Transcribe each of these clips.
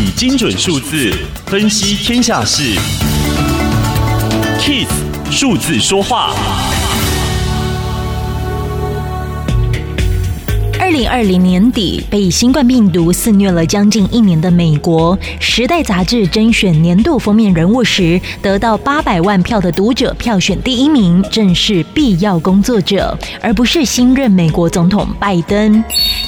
以精准数字分析天下事，KISS 数字说话。二零二零年底，被新冠病毒肆虐了将近一年的美国，《时代》杂志甄选年度封面人物时，得到八百万票的读者票选第一名，正是必要工作者，而不是新任美国总统拜登。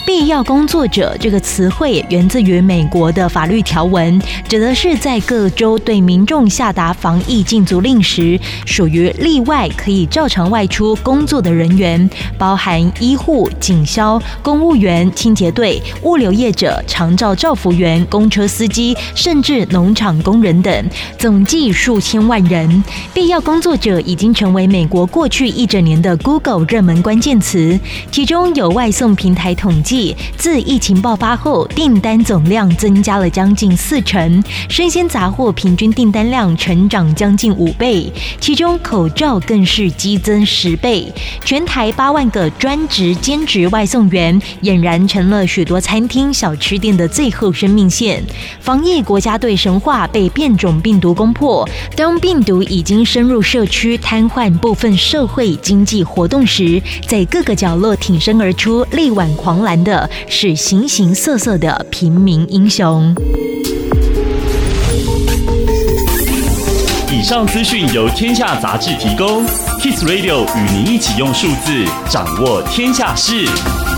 必要工作者这个词汇源自于美国的法律条文，指的是在各州对民众下达防疫禁足令时，属于例外可以照常外出工作的人员，包含医护、警消、公务员、清洁队、物流业者、长照照服员、公车司机，甚至农场工人等，总计数千万人。必要工作者已经成为美国过去一整年的 Google 热门关键词，其中有外送平台统计。自疫情爆发后，订单总量增加了将近四成，生鲜杂货平均订单量成长将近五倍，其中口罩更是激增十倍。全台八万个专职兼职外送员，俨然成了许多餐厅小吃店的最后生命线。防疫国家队神话被变种病毒攻破，当病毒已经深入社区，瘫痪部分社会经济活动时，在各个角落挺身而出，力挽狂澜的。是形形色色的平民英雄。以上资讯由天下杂志提供，Kiss Radio 与您一起用数字掌握天下事。